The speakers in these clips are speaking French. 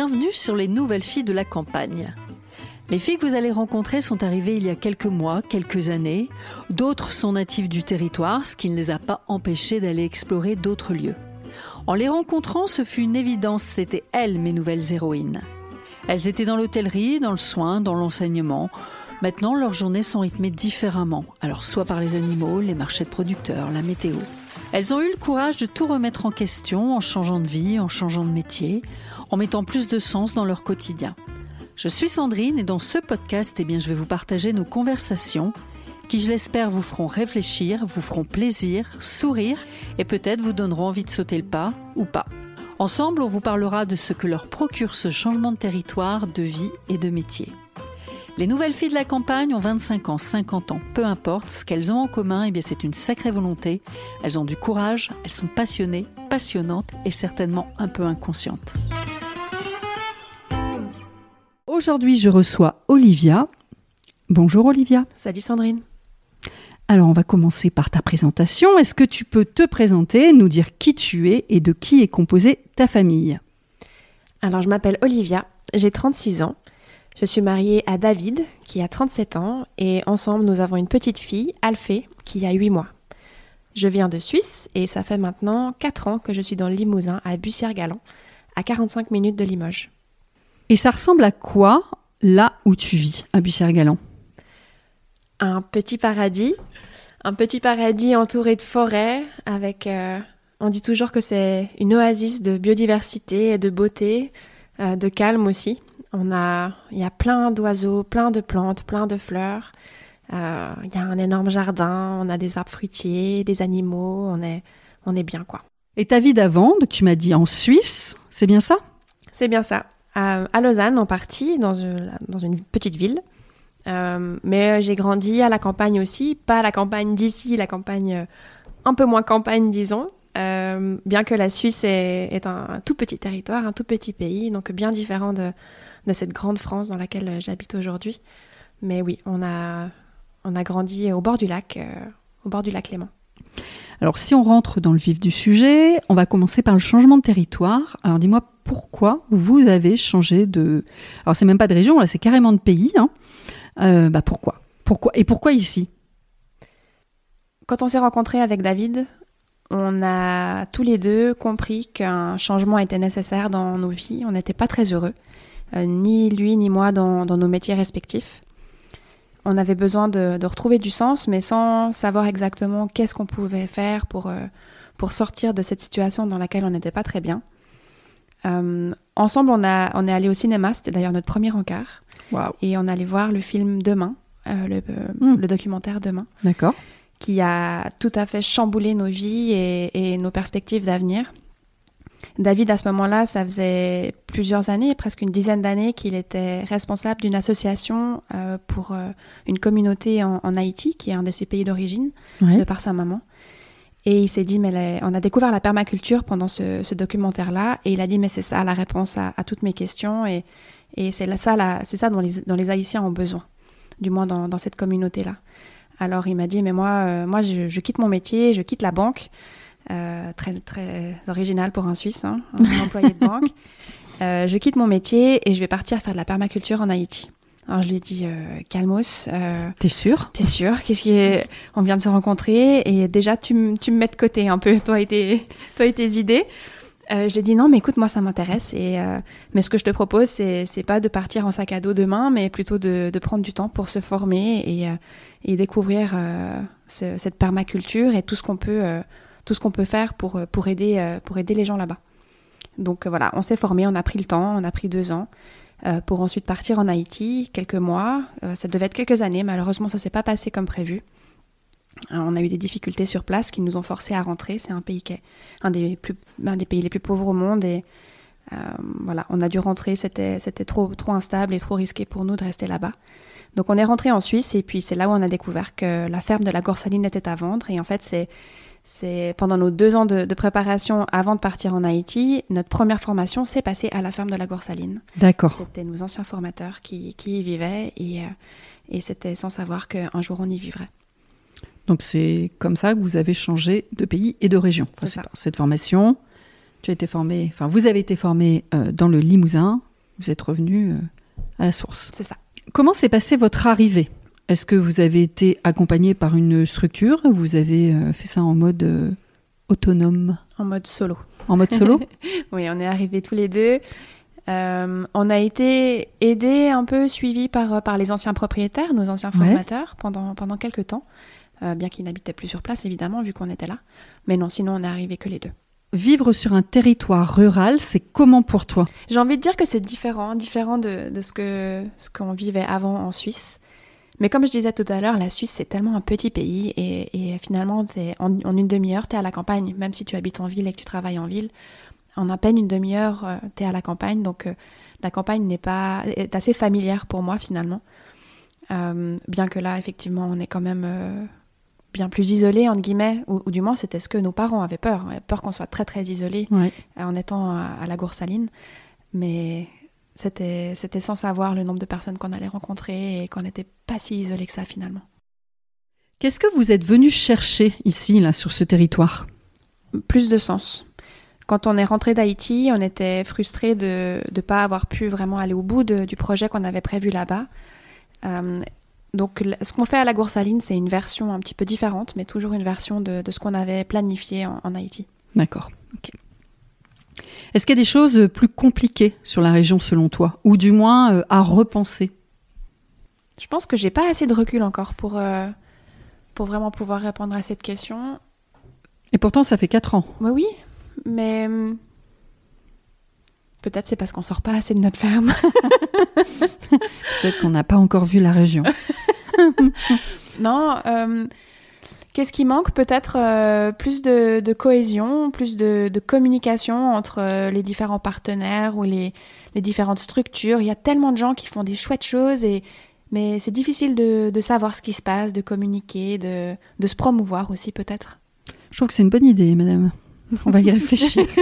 Bienvenue sur les nouvelles filles de la campagne. Les filles que vous allez rencontrer sont arrivées il y a quelques mois, quelques années. D'autres sont natives du territoire, ce qui ne les a pas empêchées d'aller explorer d'autres lieux. En les rencontrant, ce fut une évidence, c'était elles mes nouvelles héroïnes. Elles étaient dans l'hôtellerie, dans le soin, dans l'enseignement. Maintenant, leurs journées sont rythmées différemment. Alors, soit par les animaux, les marchés de producteurs, la météo. Elles ont eu le courage de tout remettre en question en changeant de vie, en changeant de métier, en mettant plus de sens dans leur quotidien. Je suis Sandrine et dans ce podcast, eh bien, je vais vous partager nos conversations qui, je l'espère, vous feront réfléchir, vous feront plaisir, sourire et peut-être vous donneront envie de sauter le pas ou pas. Ensemble, on vous parlera de ce que leur procure ce changement de territoire, de vie et de métier. Les nouvelles filles de la campagne ont 25 ans, 50 ans, peu importe. Ce qu'elles ont en commun, eh bien, c'est une sacrée volonté. Elles ont du courage, elles sont passionnées, passionnantes et certainement un peu inconscientes. Aujourd'hui, je reçois Olivia. Bonjour Olivia. Salut Sandrine. Alors, on va commencer par ta présentation. Est-ce que tu peux te présenter, nous dire qui tu es et de qui est composée ta famille? Alors, je m'appelle Olivia, j'ai 36 ans. Je suis mariée à David, qui a 37 ans, et ensemble nous avons une petite fille, Alphée, qui a 8 mois. Je viens de Suisse et ça fait maintenant 4 ans que je suis dans le Limousin, à Bussière-Galant, à 45 minutes de Limoges. Et ça ressemble à quoi là où tu vis, à Bussière-Galant? Un petit paradis, un petit paradis entouré de forêts, avec. Euh, on dit toujours que c'est une oasis de biodiversité et de beauté, euh, de calme aussi. On a, il y a plein d'oiseaux, plein de plantes, plein de fleurs. Euh, il y a un énorme jardin, on a des arbres fruitiers, des animaux, on est, on est bien quoi. Et ta vie d'avant, tu m'as dit en Suisse, c'est bien ça? C'est bien ça. À Lausanne en partie, dans une, petite ville. Euh, mais j'ai grandi à la campagne aussi, pas la campagne d'ici, la campagne euh, un peu moins campagne disons. bien que la Suisse est, un tout petit territoire, un tout petit pays, donc bien différent de, cette grande France dans laquelle euh, j'habite aujourd'hui. Mais oui, on a, on a grandi au bord du lac, euh, au bord du lac Léman. Alors si on rentre dans le vif du sujet, on va commencer par le changement de territoire. Alors dis-moi pourquoi vous avez changé de... Alors c'est même pas de région, là c'est carrément de pays. Hein. Euh, bah pourquoi? Pourquoi? Et pourquoi ici? Quand on s'est rencontré avec David, on a tous les deux compris qu'un changement était nécessaire dans nos vies. On n'était pas très heureux. Euh, ni lui ni moi dans, nos métiers respectifs. On avait besoin de, retrouver du sens, mais sans savoir exactement qu'est-ce qu'on pouvait faire pour, euh, pour sortir de cette situation dans laquelle on n'était pas très bien. Euh, ensemble, on, a, on est allé au cinéma, c'était d'ailleurs notre premier encart. Et on allait voir le film Demain, le, hmm. le, documentaire Demain. D'accord. Qui a tout à fait chamboulé nos vies et, et nos perspectives d'avenir. David, à ce moment-là, ça faisait plusieurs années, presque une dizaine d'années, qu'il était responsable d'une association euh, pour euh, une communauté en, Haïti, qui est un de ses pays d'origine, de par sa maman. Et il s'est dit, mais on a découvert la permaculture pendant ce, documentaire-là, et il a dit, mais c'est ça la réponse à, toutes mes questions, et, c'est ça, ça dont les, Haïtiens ont besoin, du moins dans, cette communauté-là. Alors il m'a dit, mais moi, euh, moi je, quitte mon métier, je quitte la banque. Euh, très, très original pour un Suisse, hein, un employé de banque. Euh, je quitte mon métier et je vais partir faire de la permaculture en Haïti. Alors je lui ai dit, euh, calmos. T'es sûr? T'es sûr? Qu'est-ce qui est... On vient de se rencontrer et déjà tu, tu me mets de côté un peu, toi et tes, toi et tes idées. je lui ai dit non, mais écoute, moi ça m'intéresse. Et mais ce que je te propose, c'est pas de partir en sac à dos demain, mais plutôt de, de prendre du temps pour se former et, et découvrir cette permaculture et tout ce qu'on peut tout ce qu'on peut faire pour, euh, pour, aider, euh, pour aider les gens là-bas. Donc euh, voilà, on s'est formé, on a pris le temps, on a pris deux ans pour ensuite partir en Haïti, quelques mois. ça devait être quelques années, malheureusement ça s'est pas passé comme prévu. on a eu des difficultés sur place qui nous ont forcés à rentrer. C'est un pays qui est un des, plus, un des pays les plus pauvres au monde et voilà, on a dû rentrer. C'était, c'était trop, trop instable et trop risqué pour nous de rester là-bas. Donc on est rentré en Suisse et puis c'est là où on a découvert que la ferme de la Gorsaline était à vendre. Et en fait, c'est c'est pendant nos deux ans de, préparation avant de partir en Haïti, notre première formation s'est passée à la ferme de la Goursaline. D'accord. C'était nos anciens formateurs qui, y vivaient et, euh, et c'était sans savoir qu'un jour on y vivrait. Donc c'est comme ça que vous avez changé de pays et de région. c'est ça. Cette formation, tu as été formé, enfin vous avez été formé euh, dans le Limousin Vous êtes revenu euh, à la source. C'est ça. Comment s'est passée votre arrivée Est-ce que vous avez été accompagné par une structure? Vous avez euh, fait ça en mode euh, autonome? En mode solo. En mode solo? Oui, on est arrivés tous les deux. Euh, on a été aidés, un peu suivis par, par les anciens propriétaires, nos anciens Ouais. formateurs, pendant, pendant quelques temps. Euh, bien qu'ils n'habitaient plus sur place, évidemment, vu qu'on était là. Mais non, sinon, on est arrivés que les deux. Vivre sur un territoire rural, c'est comment pour toi? J'ai envie de dire que c'est différent, différent de, de ce que ce qu'on vivait avant en Suisse. Mais comme je disais tout à l'heure, la Suisse, c'est tellement un petit pays et, et finalement, en, en une demi-heure, tu es à la campagne, même si tu habites en ville et que tu travailles en ville. En à peine une demi-heure, tu es à la campagne. Donc, euh, la campagne n'est pas, est assez familière pour moi, finalement. Euh, bien que là, effectivement, on est quand même euh, bien plus isolé, entre guillemets, ou, ou du moins, c'était ce que nos parents avaient peur. Peur qu'on soit très, très isolé Ouais. euh, en étant à, à la Goursaline. Mais c'était c'était sans savoir le nombre de personnes qu'on allait rencontrer et qu'on n'était pas si isolé que ça finalement. Qu'est-ce que vous êtes venu chercher ici, là, sur ce territoire? Plus de sens. Quand on est rentré d'Haïti, on était frustré de ne pas avoir pu vraiment aller au bout de- du projet qu'on avait prévu là-bas. Euh, donc, ce qu'on fait à la Goursaline, c'est une version un petit peu différente, mais toujours une version de, de ce qu'on avait planifié en, en Haïti. D'accord. ok. Est-ce qu'il y a des choses plus compliquées sur la région selon toi Ou du moins euh, à repenser? Je pense que j'ai pas assez de recul encore pour, euh, pour vraiment pouvoir répondre à cette question. Et pourtant, ça fait 4 ans. Oui, oui, mais hum, peut-être c'est parce qu'on sort pas assez de notre ferme. Peut-être qu'on n'a pas encore vu la région. non, euh, qu'est-ce qui manque Peut-être euh, plus de, de cohésion, plus de, de communication entre euh, les différents partenaires ou les, les différentes structures? Il y a tellement de gens qui font des chouettes choses et mais c'est difficile de, de savoir ce qui se passe, de communiquer, de, de se promouvoir aussi peut-être. Je trouve que c'est une bonne idée, madame. On va y réfléchir.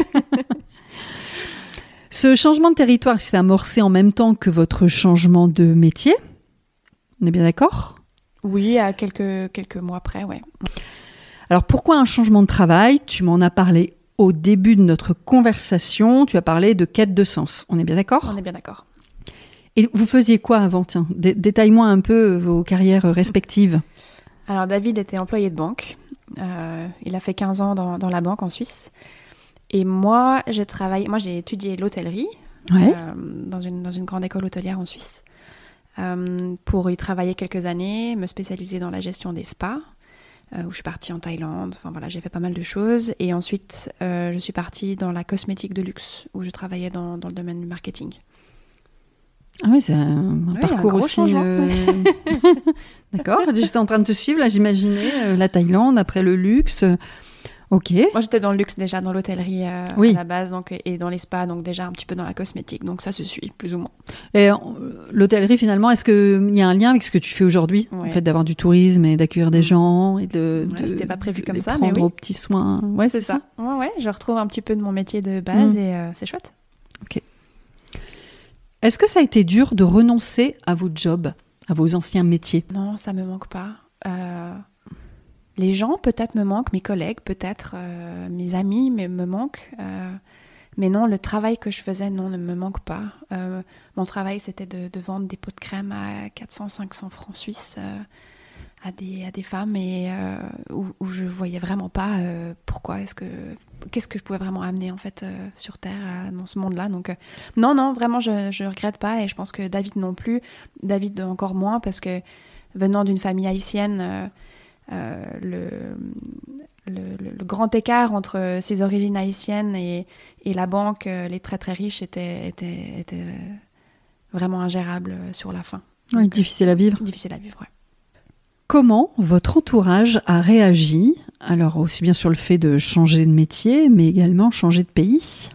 Ce changement de territoire s'est amorcé en même temps que votre changement de métier. On est bien d'accord? Oui, à quelques, quelques mois près, ouais. Alors pourquoi un changement de travail? Tu m'en as parlé au début de notre conversation. Tu as parlé de quête de sens. On est bien d'accord? On est bien d'accord. Et vous faisiez quoi avant? Tiens, dé- détaille-moi un peu vos carrières respectives. Alors David était employé de banque. Euh, il a fait 15 ans dans, dans la banque en Suisse. Et moi, je travaille. Moi, j'ai étudié l'hôtellerie Ouais. euh, dans, une, dans une grande école hôtelière en Suisse euh, pour y travailler quelques années, me spécialiser dans la gestion des spas. euh, où je suis partie en Thaïlande, enfin voilà, j'ai fait pas mal de choses. Et ensuite, euh, je suis partie dans la cosmétique de luxe, où je travaillais dans, dans le domaine du marketing. Ah oui, c'est un, Oui, parcours un aussi. euh, D'accord. J'étais en train de te suivre. Là, j'imaginais euh, la Thaïlande après le luxe. Ok. Moi, j'étais dans le luxe déjà, dans l'hôtellerie euh, Oui. à la base, donc, et dans les spas, donc déjà un petit peu dans la cosmétique. Donc ça se suit, plus ou moins. Et euh, l'hôtellerie, finalement, est-ce qu'il y a un lien avec ce que tu fais aujourd'hui En Ouais. fait, d'avoir du tourisme et d'accueillir des gens et de. Ouais, de- c'était pas prévu de comme ça, mais prendre oui. aux petits soins. Ouais, c'est ça. Ouais, ouais, je retrouve un petit peu de mon métier de base Mm. et euh, c'est chouette. Est-ce que ça a été dur de renoncer à vos jobs, à vos anciens métiers? Non, ça me manque pas. Euh, les gens peut-être me manquent, mes collègues peut-être, euh, mes amis mais me manquent. euh, mais non, le travail que je faisais, non, ne me manque pas. Euh, mon travail, c'était de, vendre des pots de crème à 400-500 francs suisses à, des, à des femmes et où, où je voyais vraiment pas pourquoi est-ce que qu'est-ce que je pouvais vraiment amener en fait sur terre dans ce monde-là. Donc non, non, vraiment, je, je regrette pas et je pense que David non plus, David encore moins parce que venant d'une famille haïtienne, le, le, le- grand écart entre ses origines haïtiennes et, et la banque, euh, les très très riches, était, était, était euh, vraiment ingérable euh, sur la fin. Oui, difficile à vivre. euh, difficile à vivre, ouais. Comment votre entourage a réagi Alors, aussi bien sur le fait de changer de métier, mais également changer de pays?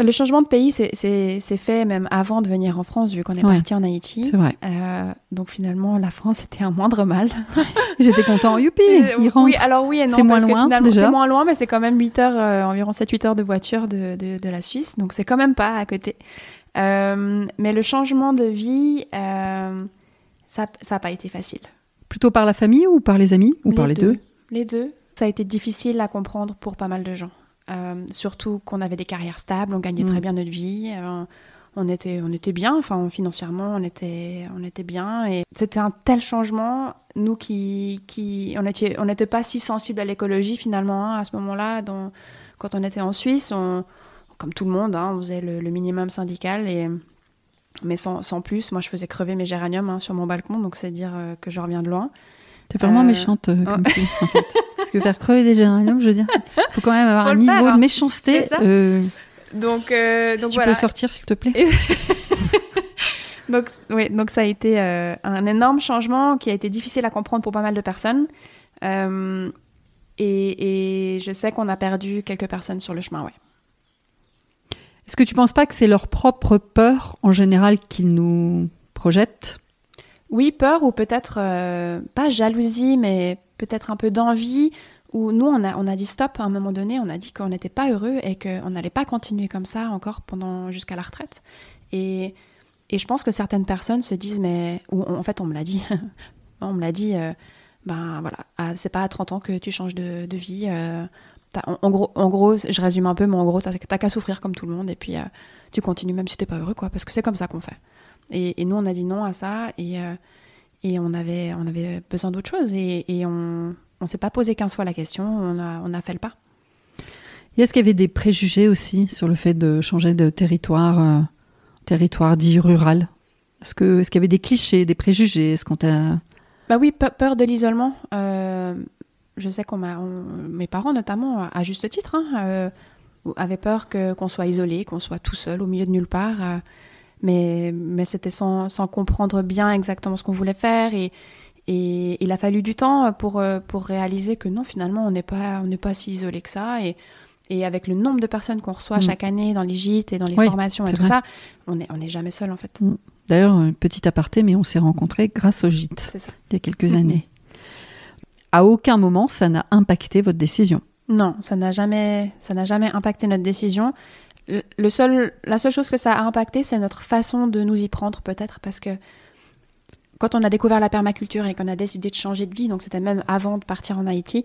Le changement de pays, c'est- fait même avant de venir en France, vu qu'on est Ouais. parti en Haïti. C'est vrai. Euh, donc finalement, la France était un moindre mal. J'étais content. Youpi Euh, Il rentre. Oui, alors oui et non. C'est moins loin, C'est moins loin, mais c'est quand même 8 heures, euh, environ 7-8 heures de voiture de, de, de la Suisse. Donc c'est quand même pas à côté. Euh, mais le changement de vie, ça n'a pas été facile. Plutôt par la famille ou par les amis Ou par les deux? Les deux. Ça a été difficile à comprendre pour pas mal de gens. Euh, surtout qu'on avait des carrières stables, on gagnait Mm. très bien notre vie. euh, on était, on était bien, enfin financièrement, on était, on était bien. Et c'était un tel changement, nous qui, qui on n'était on pas si sensibles à l'écologie finalement hein, à ce moment-là. Quand on était en Suisse, on, comme tout le monde, hein, on faisait le, le minimum syndical et mais sans, sans plus. Moi, je faisais crever mes géraniums hein, sur mon balcon, donc c'est dire euh, que je reviens de loin. T'es vraiment Euh, méchante euh, comme fille, en fait. Que faire crever des géraniums, je veux dire, faut quand même avoir Faut un niveau faire, de hein. méchanceté. Euh, Donc, euh, si donc tu voilà. peux sortir, s'il te plaît. Et- donc, oui, donc ça a été euh, un énorme changement qui a été difficile à comprendre pour pas mal de personnes. Euh, et, et je sais qu'on a perdu quelques personnes sur le chemin, ouais. Est-ce que tu penses pas que c'est leur propre peur, en général, qu'ils nous projettent? Oui, peur ou peut-être euh, pas jalousie, mais peut-être un peu d'envie. Où nous, on a, on a dit stop à un moment donné, on a dit qu'on n'était pas heureux et qu'on n'allait pas continuer comme ça encore pendant jusqu'à la retraite. Et, et je pense que certaines personnes se disent, mais ou en fait, on me l'a dit, on me l'a dit, euh, ben voilà, ah, c'est pas à 30 ans que tu changes de, vie. euh, en, gros, en gros, je résume un peu, mais en gros, t'as qu'à souffrir comme tout le monde et puis euh, tu continues même si t'es pas heureux, quoi, parce que c'est comme ça qu'on fait. Et, et nous, on a dit non à ça et, et on, avait, on avait besoin d'autre chose et, et on ne s'est pas posé 15 fois la question, on a, on a fait le pas. Est-ce qu'il y avait des préjugés aussi sur le fait de changer de territoire, euh, territoire dit rural Est-ce qu'il y avait des clichés, des préjugés? Est-ce qu'on t'a Bah oui, pe- peur de l'isolement. Euh, je sais qu'on m'a, mes parents notamment, à juste titre, hein, euh, avaient peur que, qu'on soit isolé, qu'on soit tout seul au milieu de nulle part. Mais, mais c'était sans, sans comprendre bien exactement ce qu'on voulait faire. Et, et il a fallu du temps pour, euh, pour réaliser que non, finalement, on n'est pas, on n'est pas si isolé que ça. Et, et avec le nombre de personnes qu'on reçoit Mm. chaque année dans les gîtes et dans les Oui, formations et tout vrai. ça, on n'est on est jamais seul en fait. D'ailleurs, un petit aparté, mais on s'est rencontrés grâce au gîte C'est ça. il y a quelques années. À aucun moment, ça n'a impacté votre décision. Non, ça n'a jamais, ça n'a jamais impacté notre décision. Le, le seul, la seule chose que ça a impacté, c'est notre façon de nous y prendre, peut-être, parce que quand on a découvert la permaculture et qu'on a décidé de changer de vie, donc c'était même avant de partir en Haïti,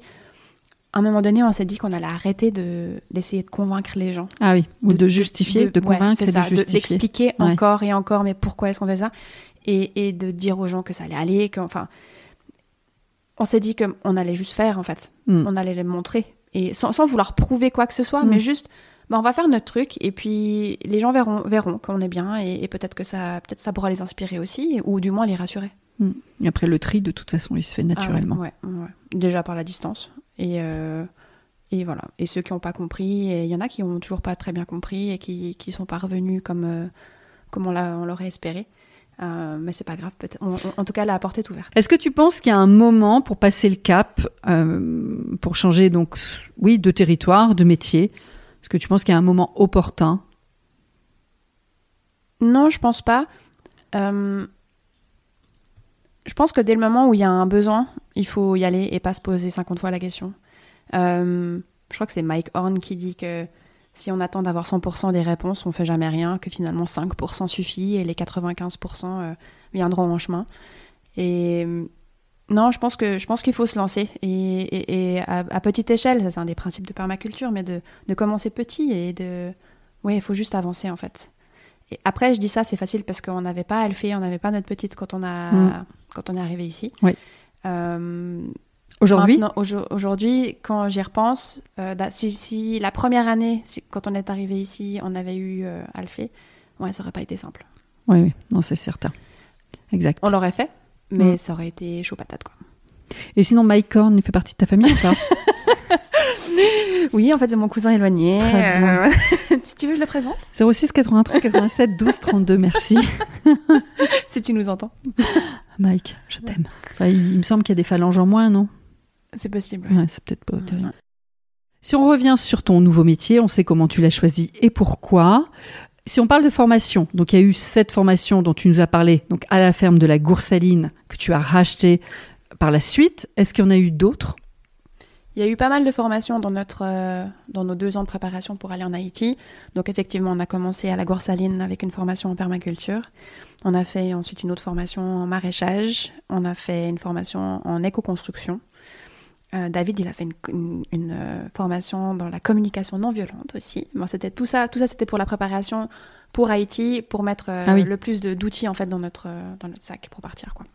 à un moment donné, on s'est dit qu'on allait arrêter de, d'essayer de convaincre les gens. Ah oui, ou de, justifier, de, convaincre et de justifier. d'expliquer Ouais. encore et encore, mais pourquoi est-ce qu'on fait ça? Et, et de dire aux gens que ça allait aller, que, enfin, on s'est dit qu'on allait juste faire, en fait Mm. on allait les montrer. Et sans, sans vouloir prouver quoi que ce soit, Mm. mais juste, bah, on va faire notre truc et puis les gens verront, verront qu'on est bien et, et peut-être que ça, peut-être ça pourra les inspirer aussi ou du moins les rassurer. Mm. Et après, le tri, de toute façon, il se fait naturellement. Ah ouais, ouais, ouais. Déjà par la distance. Et, euh, et voilà. Et ceux qui n'ont pas compris, et il y en a qui n'ont toujours pas très bien compris et qui ne sont pas revenus comme, euh, comme on l'a- on l'aurait espéré. Euh, mais c'est pas grave, peut-être. En tout cas, la porte est ouverte. Est-ce que tu penses qu'il y a un moment pour passer le cap, euh, pour changer donc, oui, de territoire, de métier Est-ce que tu penses qu'il y a un moment opportun? Non, je pense pas. Euh, je pense que dès le moment où il y a un besoin, il faut y aller et pas se poser 50 fois la question. Euh, je crois que c'est Mike Horn qui dit que si on attend d'avoir 100% des réponses, on fait jamais rien, que finalement 5% suffit et les 95% euh, viendront en chemin. Et non, je pense que je pense qu'il faut se lancer et, et- et à, à petite échelle, ça c'est un des principes de permaculture, mais de, de commencer petit et de, oui, il faut juste avancer en fait. Et après, je dis ça, c'est facile parce qu'on n'avait pas Alphée, on n'avait pas notre petite quand on a Mm. quand on est arrivé ici. Oui. Euh, Aujourd'hui Aujourd'hui, quand j'y repense, euh, da- si, si la première année, si- quand on est arrivé ici, on avait eu euh, Alphée, ouais, ça aurait pas été simple. Oui, oui, non, c'est certain. Exact. On l'aurait fait, mais Mm. ça aurait été chaud patate quoi. Et sinon, Mike Horn, il fait partie de ta famille ou pas? Oui, en fait, c'est mon cousin éloigné. Très bien. Euh, si tu veux, je le présente. 06 83 87 12 32, merci. Si tu nous entends. Mike, je t'aime. Enfin, il, il me semble qu'il y a des phalanges en moins, non? C'est possible. Ouais, c'est peut-être pas terrible. Ouais. Si on revient sur ton nouveau métier, on sait comment tu l'as choisi et pourquoi. Si on parle de formation, donc il y a eu cette formation dont tu nous as parlé, donc à la ferme de la Goursaline, que tu as racheté par la suite. Est-ce qu'il y en a eu d'autres? Il y a eu pas mal de formations euh, dans nos deux ans de préparation pour aller en Haïti. Donc effectivement, on a commencé à la Goursaline avec une formation en permaculture. On a fait ensuite une autre formation en maraîchage. On a fait une formation en éco-construction. Euh, David, il a fait une, euh, formation dans la communication non violente aussi. Bon, c'était tout ça, tout ça, c'était pour la préparation pour Haïti, pour mettre ah le plus d'outils en fait dans notre dans notre sac pour partir quoi.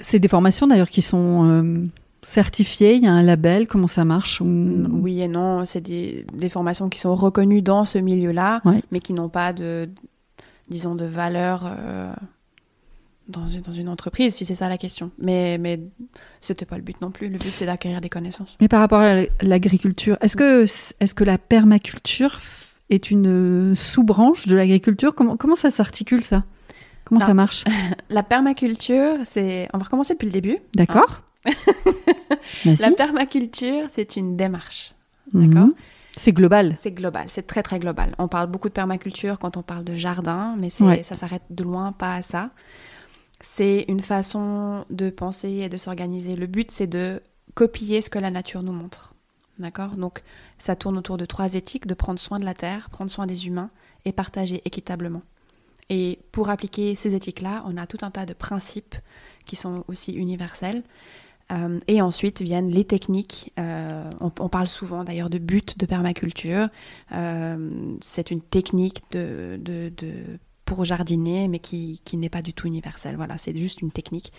c'est des formations d'ailleurs qui sont certifiées. Il y a un label. Comment ça marche Oui et non. C'est des, des, formations qui sont reconnues dans ce milieu-là, mais qui n'ont pas de disons de valeur dans une, dans une entreprise, si c'est ça la question. Mais, mais ce n'était pas le but non plus. Le but, c'est d'acquérir des connaissances. Mais par rapport à l'agriculture, est-ce que, est que la permaculture est une sous-branche de l'agriculture? Comment, comment ça s'articule, ça? Comment ça marche? La permaculture, c'est... On va recommencer depuis le début. D'accord. Hein. la permaculture, c'est une démarche. Mhm. D'accord c'est global. C'est global, c'est très très global. On parle beaucoup de permaculture quand on parle de jardin, mais ça s'arrête de loin pas à ça c'est une façon de penser et de s'organiser. Le but, c'est de copier ce que la nature nous montre. D'accord? Donc, ça tourne autour de trois éthiques de prendre soin de la terre, prendre soin des humains et partager équitablement. Et pour appliquer ces éthiques-là, on a tout un tas de principes qui sont aussi universels. Euh, et ensuite viennent les techniques. Euh, on, parle souvent d'ailleurs de but de permaculture. Euh, c'est une technique de, pour jardiner, mais qui, qui n'est pas du tout universel. Voilà, c'est juste une technique.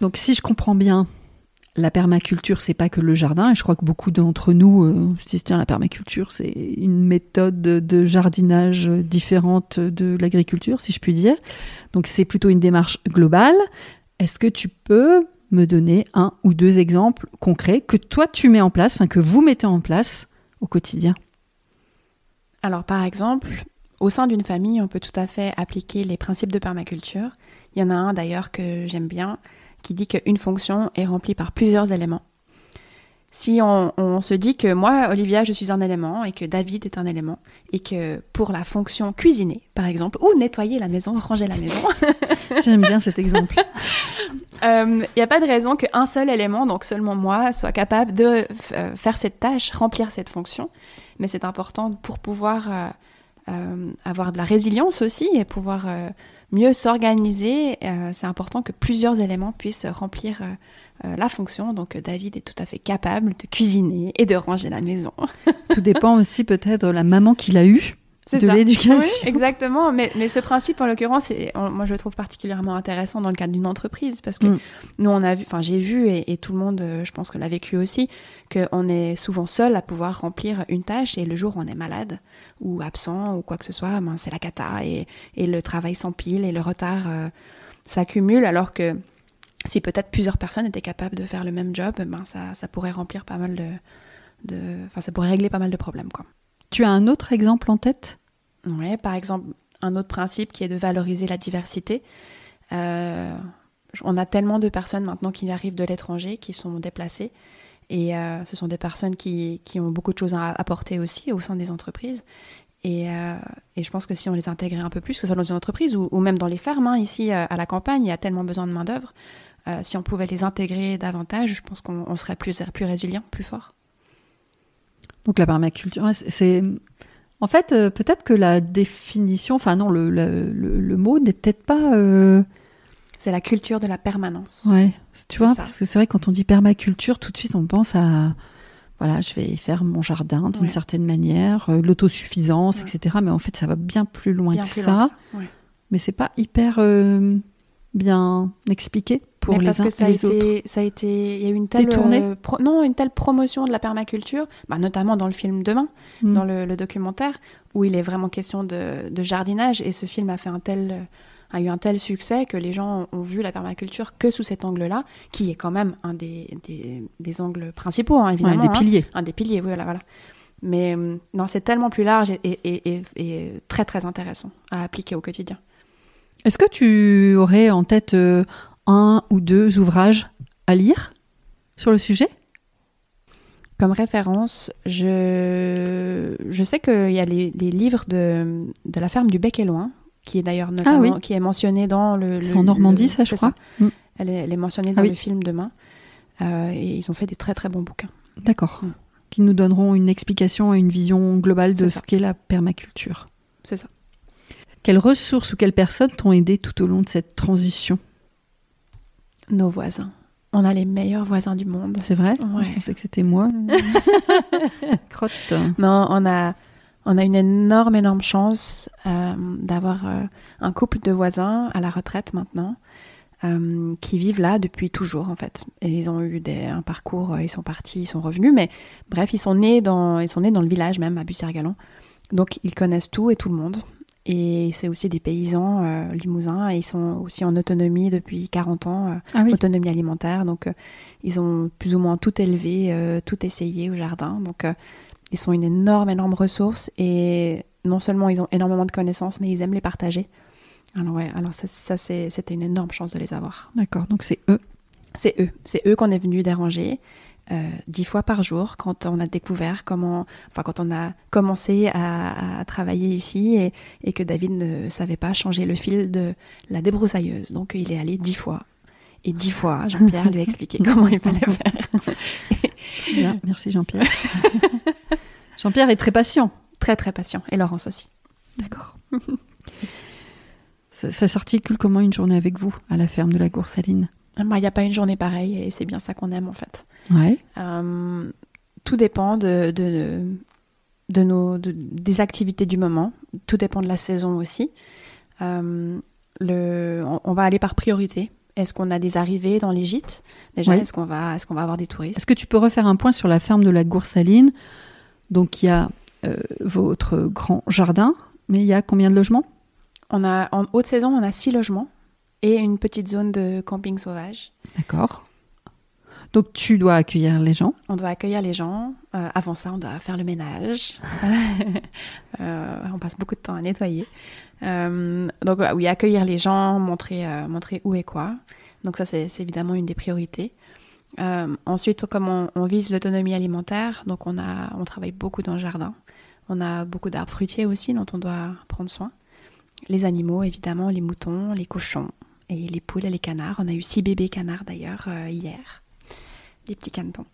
Donc si je comprends bien, la permaculture, c'est pas que le jardin, et je crois que beaucoup d'entre nous euh, se disent tiens, la permaculture, c'est une méthode de jardinage différente de l'agriculture, si je puis dire. Donc c'est plutôt une démarche globale. Est-ce que tu peux me donner un ou deux exemples concrets que toi tu mets en place, enfin que vous mettez en place au quotidien? Alors par exemple, au sein d'une famille, on peut tout à fait appliquer les principes de permaculture. Il y en a un d'ailleurs que j'aime bien qui dit qu'une fonction est remplie par plusieurs éléments. Si on, se dit que moi, Olivia, je suis un élément et que David est un élément, et que pour la fonction cuisiner, par exemple, ou nettoyer la maison, ranger la maison. J'aime bien cet exemple. Il n'y euh, a pas de raison qu'un seul élément, donc seulement moi, soit capable de euh, faire cette tâche, remplir cette fonction. Mais c'est important pour pouvoir euh, euh, avoir de la résilience aussi et pouvoir euh, mieux s'organiser. Euh, c'est important que plusieurs éléments puissent remplir la fonction. Donc David est tout à fait capable de cuisiner et de ranger la maison. tout dépend aussi peut-être de la maman qu'il a eue de l'éducation. Oui, exactement. Mais, mais, ce principe, en l'occurrence, moi je le trouve particulièrement intéressant dans le cadre d'une entreprise parce que mm. nous, on a vu, enfin j'ai vu et, tout le monde, je pense que l'a vécu aussi, qu'on est souvent seul à pouvoir remplir une tâche et le jour où on est malade, ou absent ou quoi que ce soit, ben, c'est la cata et, et le travail s'empile et le retard euh, s'accumule alors que si peut-être plusieurs personnes étaient capables de faire le même job, ben, ça, ça pourrait remplir pas mal de, de... Enfin, ça pourrait régler pas mal de problèmes. Quoi. Tu as un autre exemple en tête? Oui, par exemple, un autre principe qui est de valoriser la diversité. Euh, on a tellement de personnes maintenant qui arrivent de l'étranger, qui sont déplacées, et euh, ce sont des personnes qui, ont beaucoup de choses à apporter aussi au sein des entreprises. Et, euh, et, je pense que si on les intégrait un peu plus, que ce soit dans une entreprise ou, même dans les fermes, hein, ici à la campagne, il y a tellement besoin de main-d'œuvre. si on pouvait les intégrer davantage, je pense qu'on serait plus, plus résilient, plus fort. Donc la permaculture, c'est. En fait, peut-être que la définition, enfin non, le, le, le mot n'est peut-être pas c'est la culture de la permanence. Ouais, tu vois, parce que c'est vrai, quand on dit permaculture, tout de suite, on pense à. Voilà, je vais faire mon jardin d'une certaine manière, euh, l'autosuffisance, etc. Mais en fait, ça va bien plus loin que ça. Mais c'est pas hyper euh, bien expliqué pour les uns et les autres. Ça a été, il y a eu une telle euh, non, une telle promotion de la permaculture, bah, notamment dans le film Demain, mm. dans le, documentaire, où il est vraiment question de, de, jardinage. Et ce film a fait un tel a eu un tel succès que les gens ont vu la permaculture que sous cet angle-là, qui est quand même un des, des, angles principaux, hein, évidemment. un des hein. piliers. Un des piliers, oui, voilà. voilà. Mais euh, non, c'est tellement plus large et, et, très très intéressant à appliquer au quotidien. Est-ce que tu aurais en tête euh, un ou deux ouvrages à lire sur le sujet? Comme référence, je, je sais qu'il y a les, livres de, de, la ferme du Bec et Loin, qui est d'ailleurs ah notamment qui est mentionnée dans le. C'est en Normandie, ça, je crois. Mm. Elle, est, elle, est, mentionnée ah dans le film Demain. Euh, et ils ont fait des très très bons bouquins. D'accord. Mm. Qui nous donneront une explication et une vision globale de ce qu'est la permaculture. C'est ça. Quelles ressources ou quelles personnes t'ont aidé tout au long de cette transition? Nos voisins. On a les meilleurs voisins du monde. C'est vrai? Ouais. Je pensais que c'était moi. Crotte. Non, on a, on a une énorme, énorme chance euh, d'avoir euh, un couple de voisins à la retraite maintenant euh, qui vivent là depuis toujours en fait. Et ils ont eu des, un parcours, ils sont partis, ils sont revenus, mais bref, ils sont nés dans, ils sont nés dans le village même à Bussy-Galon. Donc ils connaissent tout et tout le monde. Et c'est aussi des paysans euh, limousins et ils sont aussi en autonomie depuis 40 ans. euh, Ah oui. autonomie alimentaire. Donc, euh, ils ont plus ou moins tout élevé, tout essayé au jardin. Donc, ils sont une énorme, énorme ressource. Et non seulement ils ont énormément de connaissances, mais ils aiment les partager. Alors, ouais, alors ça, ça, c'était une énorme chance de les avoir. D'accord, donc c'est eux. C'est eux. C'est eux qu'on est venu déranger. Euh, dix fois par jour quand on a découvert comment, enfin quand on a commencé à, à travailler ici et, et que David ne savait pas changer le fil de la débroussailleuse. Donc il est allé dix fois. Et dix fois, Jean-Pierre lui a expliqué comment il fallait faire. Bien, merci Jean-Pierre. Jean-Pierre est très patient. Très très patient. Et Laurence aussi. D'accord. ça ça s'articule comment une journée avec vous à la ferme de la Goursaline? Moi, Il n'y a pas une journée pareille et c'est bien ça qu'on aime en fait. Ouais. Euh, tout dépend de, de, de nos, de- des activités du moment. Tout dépend de la saison aussi. Euh, le, on, on va aller par priorité. Est-ce qu'on a des arrivées dans les gîtes? Déjà, est-ce qu'on va, est qu'on va avoir des touristes? Est-ce que tu peux refaire un point sur la ferme de la Goursaline? Donc il y a euh, votre grand jardin, mais il y a combien de logements? On a, En haute saison, on a six logements et une petite zone de camping sauvage. D'accord. Donc tu dois accueillir les gens. On doit accueillir les gens. Euh, avant ça, on doit faire le ménage. Euh, on passe beaucoup de temps à nettoyer. Euh, donc oui, accueillir les gens, montrer, montrer où et quoi. Donc ça, c'est évidemment une des priorités. Ensuite, comme on, on vise l'autonomie alimentaire, donc on, a, on travaille beaucoup dans le jardin. On a beaucoup d'arbres fruitiers aussi dont on doit prendre soin. Les animaux, évidemment, les moutons, les cochons et les poules et les canards. On a eu six bébés canards d'ailleurs euh, hier. Des petits canetons.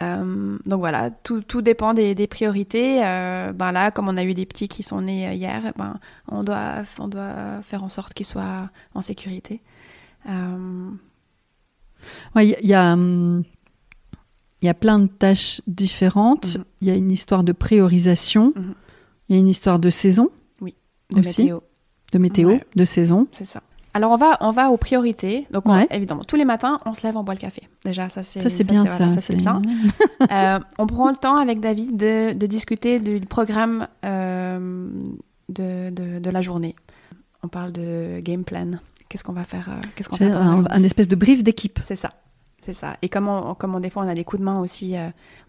Euh, donc voilà, tout, tout dépend des, des priorités. Euh, ben là, comme on a eu des petits qui sont nés hier, ben, on, doit, on doit faire en sorte qu'ils soient en sécurité. Ouais, Il y, a- il y a, hum, y a plein de tâches différentes. Mhm. Il y a une histoire de priorisation. Mhm. Il y a une histoire de saison, de Aussi. météo, de météo, Ouais. de saison. c'est ça. Alors on va, on va aux priorités. Donc on- Ouais. évidemment, tous les matins, on se lève, on boit le café. Déjà, ça c'est Ça c'est bien voilà, ça. c'est bien. Euh, on prend le temps avec David de, de discuter du programme euh, de, de, de la journée. On parle de game plan. Qu'est-ce qu'on va faire euh, Qu'est-ce qu'on pendant un, espèce de brief d'équipe. C'est ça. C'est ça. Et comme, on, comme on- des fois on a des coups de main aussi,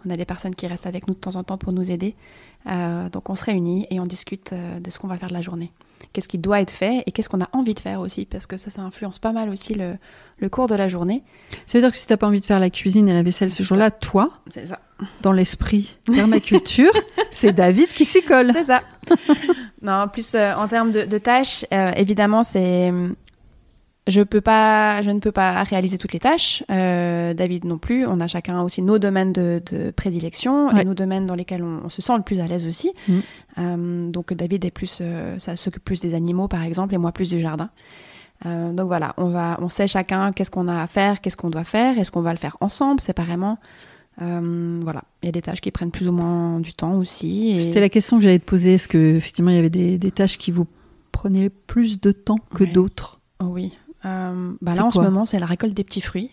on a des personnes qui restent avec nous de temps en temps pour nous aider. Donc on se réunit et on discute de ce qu'on va faire de la journée. Qu'est-ce qui doit être fait et qu'est-ce qu'on a envie de faire aussi, parce que ça, ça influence pas mal aussi le, le cours de la journée. Ça veut dire que si t'as pas envie de faire la cuisine et la vaisselle ce jour-là, toi, C'est ça. dans l'esprit permaculture, c'est David qui s'y colle. C'est ça. non, en plus, euh, en termes de, de tâches, euh, évidemment, c'est. Je, peux pas, je ne peux pas réaliser toutes les tâches. Euh, David non plus. On a chacun aussi nos domaines de, de prédilection Ouais. et nos domaines dans lesquels on, on se sent le plus à l'aise aussi. Mhm. Euh, donc David est plus, euh, ça s'occupe plus des animaux par exemple et moi plus du jardin. Euh, donc voilà, on va, on sait chacun qu'est-ce qu'on a à faire, qu'est-ce qu'on doit faire, est-ce qu'on va le faire ensemble, séparément. Euh, voilà, il y a des tâches qui prennent plus ou moins du temps aussi. et- C'était la question que j'allais te poser. Est-ce que effectivement il y avait des, des tâches qui vous prenaient plus de temps que Ouais. d'autres? Oh oui. Euh, bah là, en ce moment, c'est la récolte des petits fruits.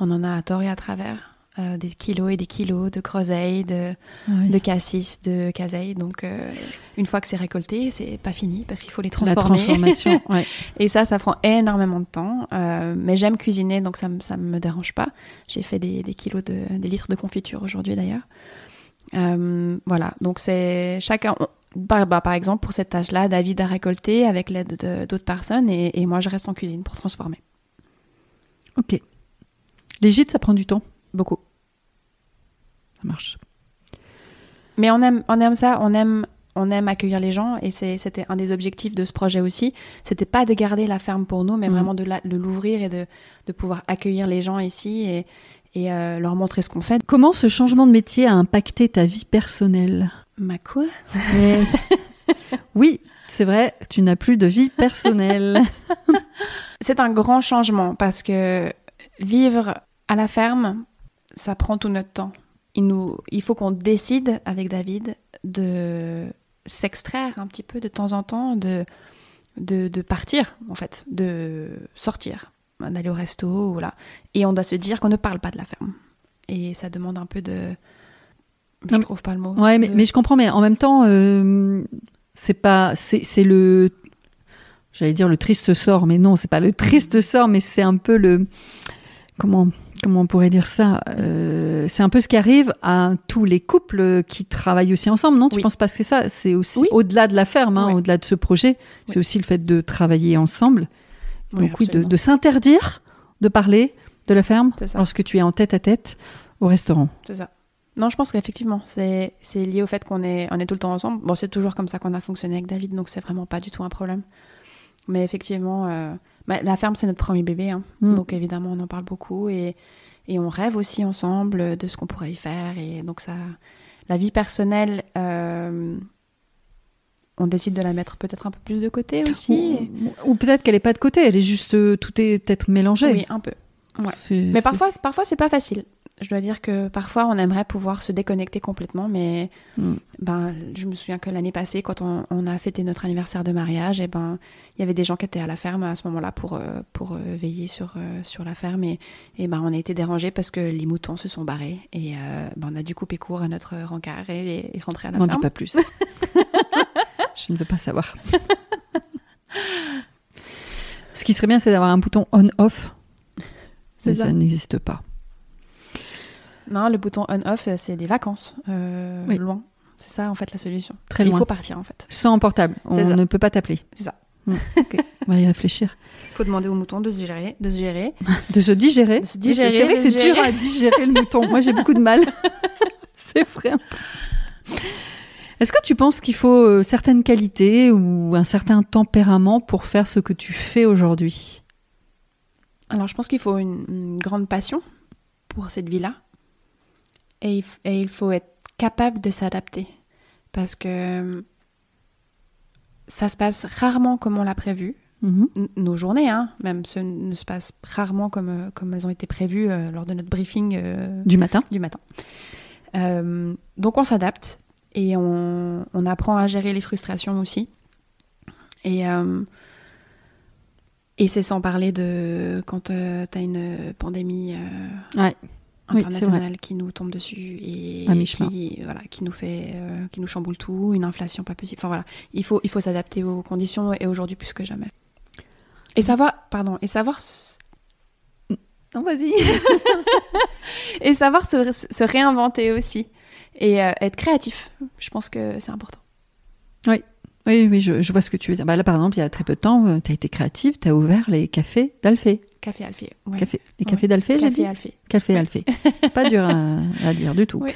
On en a à tort et à travers. Euh, des kilos et des kilos de groseilles, de, Ouais. de cassis, de caseilles. Donc, euh, une fois que c'est récolté, c'est pas fini parce qu'il faut les La transformer. transformation. ouais. et ça, ça prend énormément de temps. Euh, mais j'aime cuisiner, donc ça, me- ça me dérange pas. J'ai fait des, des kilos de, des litres de confiture aujourd'hui d'ailleurs. Voilà, donc c'est chacun. Par, bah, par exemple, pour cette tâche-là, David a récolté avec l'aide de- d'autres personnes et, et moi je reste en cuisine pour transformer. Ok. Les gîtes, ça prend du temps? Beaucoup. Ça marche. Mais on aime, on aime ça, on aime, on aime accueillir les gens et c'était un des objectifs de ce projet aussi. C'était pas de garder la ferme pour nous, mais Mhm. vraiment de l'ouvrir et de, de pouvoir accueillir les gens ici et, et euh, leur montrer ce qu'on fait. Comment ce changement de métier a impacté ta vie personnelle? Ma quoi? Oui, c'est vrai, tu n'as plus de vie personnelle. C'est un grand changement parce que vivre à la ferme, ça prend tout notre temps. Il, nous, il faut qu'on décide avec David de s'extraire un petit peu de temps en temps, de, de, de partir, en fait, de sortir, d'aller au resto. Et on doit se dire qu'on ne parle pas de la ferme. Et ça demande un peu de. Je trouve pas le mot. Ouais, mais, De- mais je comprends, mais en même temps, euh, c'est pas, c'est le, j'allais dire le triste sort, mais non, c'est pas le triste sort, mais c'est un peu le, comment, comment on pourrait dire ça Euh, C'est un peu ce qui arrive à tous les couples qui travaillent aussi ensemble, non? Tu Oui. penses pas que c'est ça? C'est aussi Oui. au-delà de la ferme, hein, au-delà de ce projet, c'est aussi le fait de travailler ensemble. Donc oui, de, de s'interdire de parler de la ferme lorsque tu es en tête à tête au restaurant. C'est ça. Non, je pense qu'effectivement, c'est lié au fait qu'on est, on est tout le temps ensemble. Bon, c'est toujours comme ça qu'on a fonctionné avec David, donc c'est vraiment pas du tout un problème. Mais effectivement, euh, bah, la ferme, c'est notre premier bébé. hein. Mm. Donc évidemment, on en parle beaucoup et, et on rêve aussi ensemble de ce qu'on pourrait y faire. Et donc, ça, la vie personnelle, euh, on décide de la mettre peut-être un peu plus de côté aussi. Ou, ou peut-être qu'elle est pas de côté, elle est juste euh, tout est peut-être mélangé. Oui, un peu. ouais. Mais parfois, parfois c'est pas facile. Je dois dire que parfois, on aimerait pouvoir se déconnecter complètement, mais Mm. ben, je me souviens que l'année passée, quand on, on a fêté notre anniversaire de mariage, et ben, il y avait des gens qui étaient à la ferme à ce moment-là pour, euh, pour euh, veiller sur, euh, sur la ferme, et, et ben, on a été dérangés parce que les moutons se sont barrés, et euh, ben, on a dû couper court à notre rencard et, et rentrer à la N'en dis ferme. pas plus. Je ne veux pas savoir. Ce qui serait bien, c'est d'avoir un bouton on-off. C'est Mais ça. ça n'existe pas. Non, le bouton on-off, euh, c'est des vacances, euh, Oui. loin. C'est ça, en fait, la solution. Très Il loin. faut partir, en fait. Sans portable, on ça. ne peut pas t'appeler. C'est ça. Mm, ok. On va y réfléchir. Il faut demander aux moutons de se gérer, de se gérer. De se digérer. De se Oui, digérer, c'est- vrai que c'est dur à digérer le mouton. Moi, j'ai beaucoup de mal. c'est vrai. en plus. Est-ce que tu penses qu'il faut euh, certaines qualités ou un certain tempérament pour faire ce que tu fais aujourd'hui? Alors, je pense qu'il faut une, une grande passion pour cette vie-là. Et, il f- et il faut être capable de s'adapter. Parce que euh, ça se passe rarement comme on l'a prévu. Mhm. Nos journées, hein, même, ce ne se passent rarement comme, euh, comme elles ont été prévues euh, lors de notre briefing euh, Du matin du matin. Euh, donc on s'adapte et on, on apprend à gérer les frustrations aussi. Et, et c'est sans parler de quand tu as une pandémie euh, Ouais. Oui, internationale qui nous tombe dessus et À qui, voilà, qui nous fait, euh, qui nous chamboule tout, une inflation pas possible. Enfin voilà, il faut, il faut s'adapter aux conditions et aujourd'hui plus que jamais. Et savoir, pardon, et savoir s- Non, vas-y. et savoir se, se réinventer aussi et euh, être créatif. Je pense que c'est important. Oui, oui, je, je vois ce que tu veux dire. Bah là, par exemple, il y a très peu de temps, tu as été créative, tu as ouvert les cafés d'Alphée. Café Alphée. Ouais. Café, les Ouais. cafés d'Alphée, j'ai dit Café Alphée. Café Alphée. Pas dur à, à dire du tout. Oui.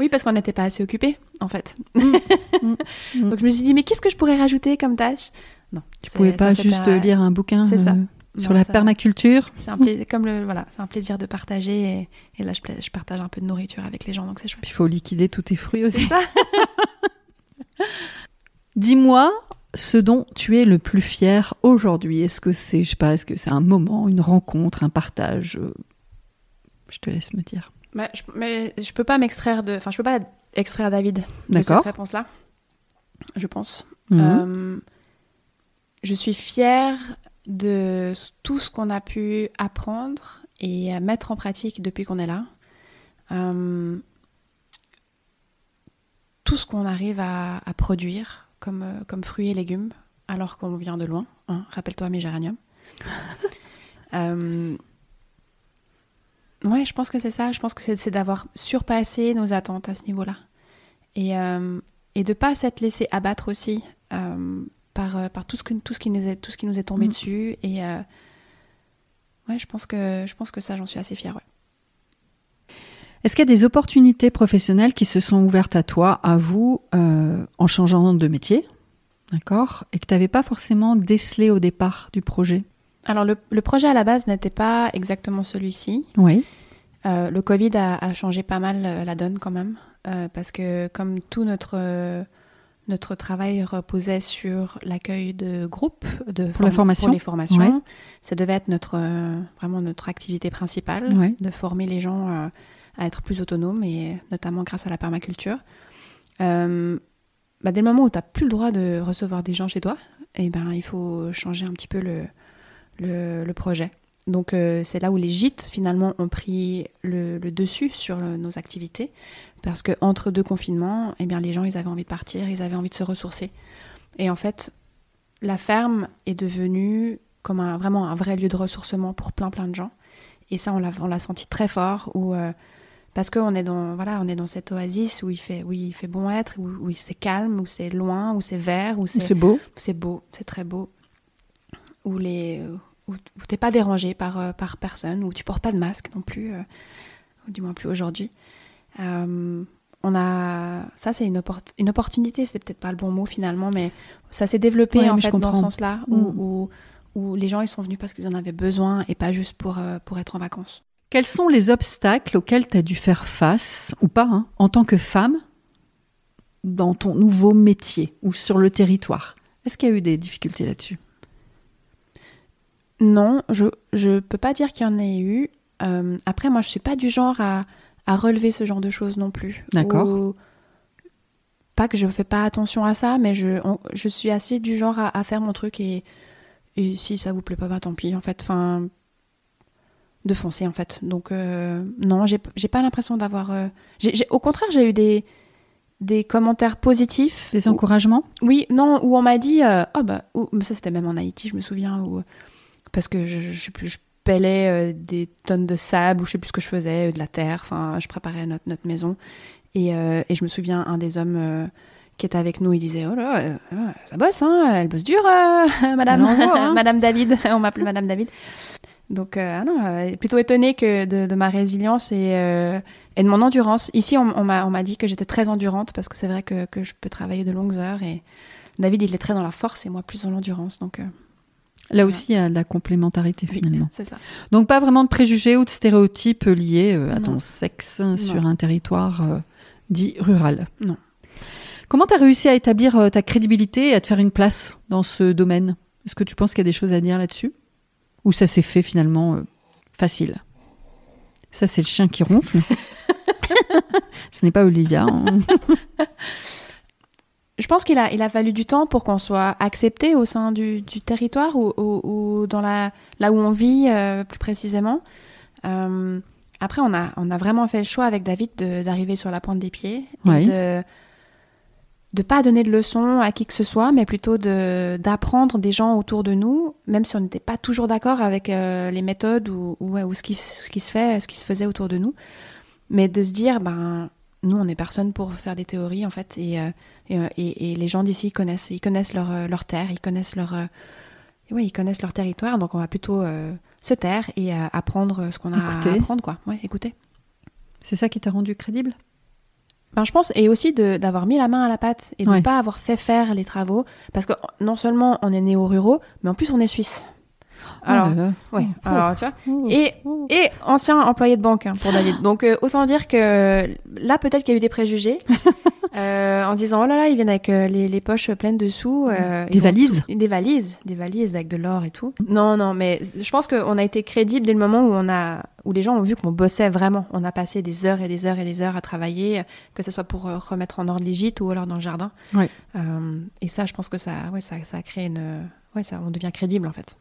Oui, parce qu'on n'était pas assez occupés, en fait. Mm, mm. Donc je me suis dit, mais qu'est-ce que je pourrais rajouter comme tâche? Non. Tu pouvais pas juste lire un bouquin C'est ça. euh, sur la permaculture C'est un plaisir, comme le, voilà, c'est un plaisir de partager. Et, et là, je, je partage un peu de nourriture avec les gens, donc c'est chouette. Puis il faut liquider tous tes fruits aussi. C'est ça. Dis-moi ce dont tu es le plus fier aujourd'hui. Est-ce que c'est, je sais pas, est-ce que c'est un moment, une rencontre, un partage euh, Je te laisse me dire. Mais je, mais je peux pas m'extraire de, enfin, je peux pas extraire David de cette réponse-là. Je pense. Mhm. Euh, je suis fière de tout ce qu'on a pu apprendre et mettre en pratique depuis qu'on est là. Euh, tout ce qu'on arrive à, à produire comme, euh, comme fruits et légumes, alors qu'on vient de loin. hein. Rappelle-toi mes géraniums. Euh, ouais, je pense que c'est ça. Je pense que c'est d'avoir surpassé nos attentes à ce niveau-là. Et, euh, et de pas s'être laissé abattre aussi euh, par, par tout, ce que, tout, ce qui nous est, tout ce qui nous est tombé Mm. dessus. Et ouais, je pense, que, je pense que ça, j'en suis assez fière. ouais. Est-ce qu'il y a des opportunités professionnelles qui se sont ouvertes à toi, à vous, euh, en changeant de métier? D'accord? Et que tu n'avais pas forcément décelé au départ du projet? Alors, le, le projet à la base n'était pas exactement celui-ci. Oui. Euh, le Covid a, a changé pas mal euh, la donne quand même, euh, parce que comme tout notre, notre travail reposait sur l'accueil de groupes de Pour la formation pour les formations. Ouais. Ça devait être notre vraiment notre activité principale, Ouais. de former les gens à être plus autonomes et notamment grâce à la permaculture. Euh, bah, dès le moment où tu n'as plus le droit de recevoir des gens chez toi, eh ben, il faut changer un petit peu le, le, projet. Donc euh, c'est là où les gîtes finalement ont pris le, dessus sur nos activités parce que entre deux confinements, eh bien les gens ils avaient envie de partir, ils avaient envie de se ressourcer. Et en fait, la ferme est devenue comme un, vraiment un vrai lieu de ressourcement pour plein plein de gens. Et ça on l'a senti très fort où euh, parce qu'on est dans voilà on est dans cette oasis où il fait où il fait bon être où, où c'est calme où c'est loin où c'est vert où c'est beau. c'est beau, c'est très beau. Où, les, où, où t'es pas dérangé par, euh, par personne, où tu portes pas de masque non plus, euh, ou du moins plus aujourd'hui. Euh, on a, ça c'est une, oppor- une opportunité, c'est peut-être pas le bon mot finalement, mais ça s'est développé Ouais, en fait dans ce sens-là, où, Mm. où, où les gens ils sont venus parce qu'ils en avaient besoin et pas juste pour, euh, pour être en vacances. Quels sont les obstacles auxquels tu as dû faire face, ou pas, hein, en tant que femme, dans ton nouveau métier ou sur le territoire? Est-ce qu'il y a eu des difficultés là-dessus? Non, je je peux pas dire qu'il y en ait eu. Euh, après, moi, je suis pas du genre à, à relever ce genre de choses non plus. D'accord. Ou- Pas que je fais pas attention à ça, mais je, on- je suis assez du genre à, à faire mon truc et, et si ça vous plaît pas, bah tant pis, en fait. Enfin, de foncer, en fait. Donc, euh, non, j'ai pas l'impression d'avoir. euh, au contraire, j'ai eu des, des commentaires positifs. Des où- encouragements? Oui, non, où on m'a dit, euh, ah bah, ça c'était même en Haïti, je me souviens, où, parce que je, je je euh, des tonnes de sable, ou je sais plus ce que je faisais, de la terre, enfin, je préparais notre, notre maison. Et, et je me souviens, un des hommes qui était avec nous, il disait, oh là, euh, ça bosse, hein, elle bosse dur, euh, madame, hein. madame David, on m'appelait madame David. Donc, euh, ah non, euh, plutôt étonnée que de, de ma résilience et, euh, et de mon endurance. Ici, on, on m'a dit que j'étais très endurante parce que c'est vrai que, que je peux travailler de longues heures et David, il est très dans la force et moi plus dans l'endurance. Donc, Là aussi, il y a de la complémentarité finalement. c'est ça. Donc pas vraiment de préjugés ou de stéréotypes liés à ton sexe sur un territoire dit rural. Non. Comment tu as réussi à établir ta crédibilité et à te faire une place dans ce domaine? Est-ce que tu penses qu'il y a des choses à dire là-dessus? Ou ça s'est fait finalement euh, facile Ça, c'est le chien qui ronfle. Ce n'est pas Olivia. hein. Je pense qu'il a, il a fallu du temps pour qu'on soit accepté au sein du, du territoire ou, ou- ou dans la, là où on vit euh, plus précisément. Euh, après, on a, on a vraiment fait le choix avec David d'arriver sur la pointe des pieds Ouais. et de de pas donner de leçons à qui que ce soit, mais plutôt de d'apprendre des gens autour de nous, même si on n'était pas toujours d'accord avec euh, les méthodes ou, ou, ce, qui, ce qui se fait, ce qui se faisait autour de nous, mais de se dire, ben nous, on n'est personne pour faire des théories en fait, et euh, et, euh, et- les gens d'ici ils connaissent, ils connaissent leur, leur terre, ils connaissent leur, euh, ouais, ils connaissent leur territoire, donc on va plutôt se taire et apprendre ce qu'on a Écouter. à apprendre, quoi. Ouais, écouter. c'est ça qui t'a rendu crédible? Ben, je pense, et aussi de- d'avoir mis la main à la pâte et de ne Ouais. pas avoir fait faire les travaux, parce que non seulement on est né aux ruraux, mais en plus on est suisse. Alors, Oh là là. ouais, Oh. alors tu vois, Oh. et, et ancien employé de banque hein, pour David. Donc, euh, autant dire que là, peut-être qu'il y a eu des préjugés euh, en se disant, oh là là, ils viennent avec euh, les, les poches pleines de sous. Des valises tout- Des valises, des valises avec de l'or et tout. Non, non, mais je pense qu'on a été crédible dès le moment où, on a, où les gens ont vu qu'on bossait vraiment. On a passé des heures et des heures et des heures à travailler, que ce soit pour remettre en ordre les gîtes ou alors dans le jardin. Ouais. Et ça, je pense que ça, ouais, ça, ça a créé une... Ouais, ça, on devient crédible en fait.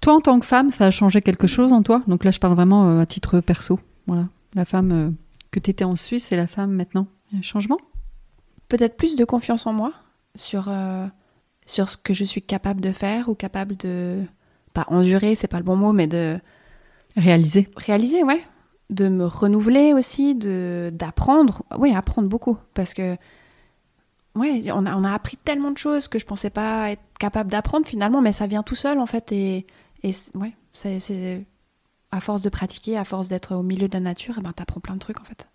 Toi, en tant que femme, ça a changé quelque chose en toi? Donc là, je parle vraiment euh, à titre perso. Voilà. La femme euh, que tu étais en Suisse et la femme maintenant. Il y a un changement? Peut-être plus de confiance en moi sur, euh, sur ce que je suis capable de faire ou capable de pas endurer, c'est pas le bon mot, mais de Réalisé. réaliser, ouais, de me renouveler aussi, de d'apprendre, oui, apprendre beaucoup parce que ouais, on a, on a appris tellement de choses que je pensais pas être capable d'apprendre finalement, mais ça vient tout seul en fait et, et ouais, c'est à force de pratiquer, à force d'être au milieu de la nature, eh ben t'apprends plein de trucs en fait.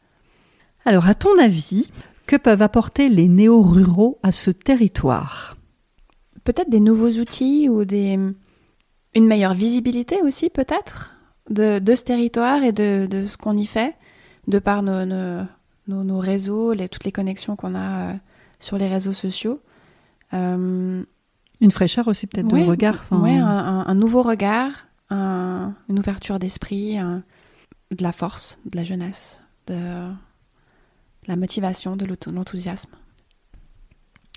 Alors, à ton avis, que peuvent apporter les néo-ruraux à ce territoire? Peut-être des nouveaux outils ou des, une meilleure visibilité aussi peut-être de, de ce territoire et de, de ce qu'on y fait, de par nos, nos, nos- nos réseaux, les, toutes les connexions qu'on a euh, sur les réseaux sociaux. Une fraîcheur aussi peut-être de regard. Oui, un, un, nouveau regard, une ouverture d'esprit, de la force, de la jeunesse, de la motivation, de l'enthousiasme.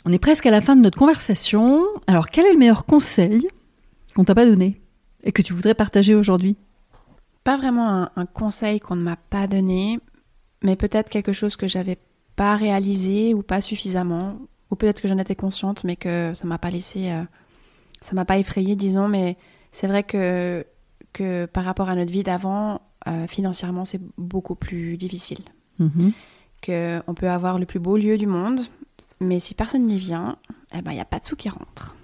On est presque à la fin de notre conversation. Alors, quel est le meilleur conseil qu'on t'a pas donné et que tu voudrais partager aujourd'hui? Pas vraiment un, conseil qu'on ne m'a pas donné, mais peut-être quelque chose que j'avais pas réalisé ou pas suffisamment, ou peut-être que j'en étais consciente, mais que ça m'a pas laissé, euh, ça m'a pas effrayé, disons. Mais c'est vrai que que par rapport à notre vie d'avant, euh, financièrement, c'est beaucoup plus difficile. Mm-hmm. Que on peut avoir le plus beau lieu du monde, mais si personne n'y vient, eh ben il y a pas de sous qui rentrent.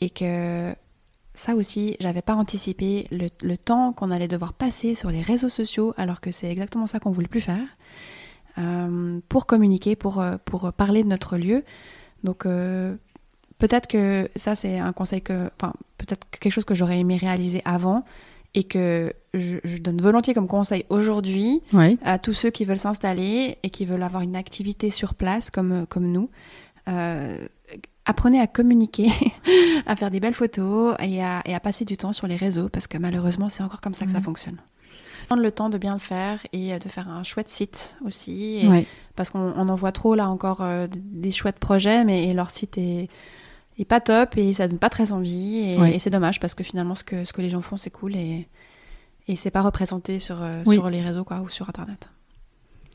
Et que ça aussi, j'avais pas anticipé le, temps qu'on allait devoir passer sur les réseaux sociaux, alors que c'est exactement ça qu'on voulait plus faire, euh, pour communiquer, pour, pour parler de notre lieu. Donc euh, peut-être que ça c'est un conseil que, enfin peut-être quelque chose que j'aurais aimé réaliser avant et que je, donne volontiers comme conseil aujourd'hui à tous ceux qui veulent s'installer et qui veulent avoir une activité sur place comme, comme nous. Apprenez à communiquer, à faire des belles photos et à, passer du temps sur les réseaux parce que malheureusement, c'est encore comme ça que ça fonctionne. Prendre le temps de bien le faire et de faire un chouette site aussi. Parce qu'on en voit trop là encore euh, des chouettes projets, mais leur site est, pas top et ça donne pas très envie. Et, c'est dommage parce que finalement, ce que, ce que les gens font, c'est cool et, et c'est pas représenté sur, euh, sur les réseaux quoi, ou sur Internet.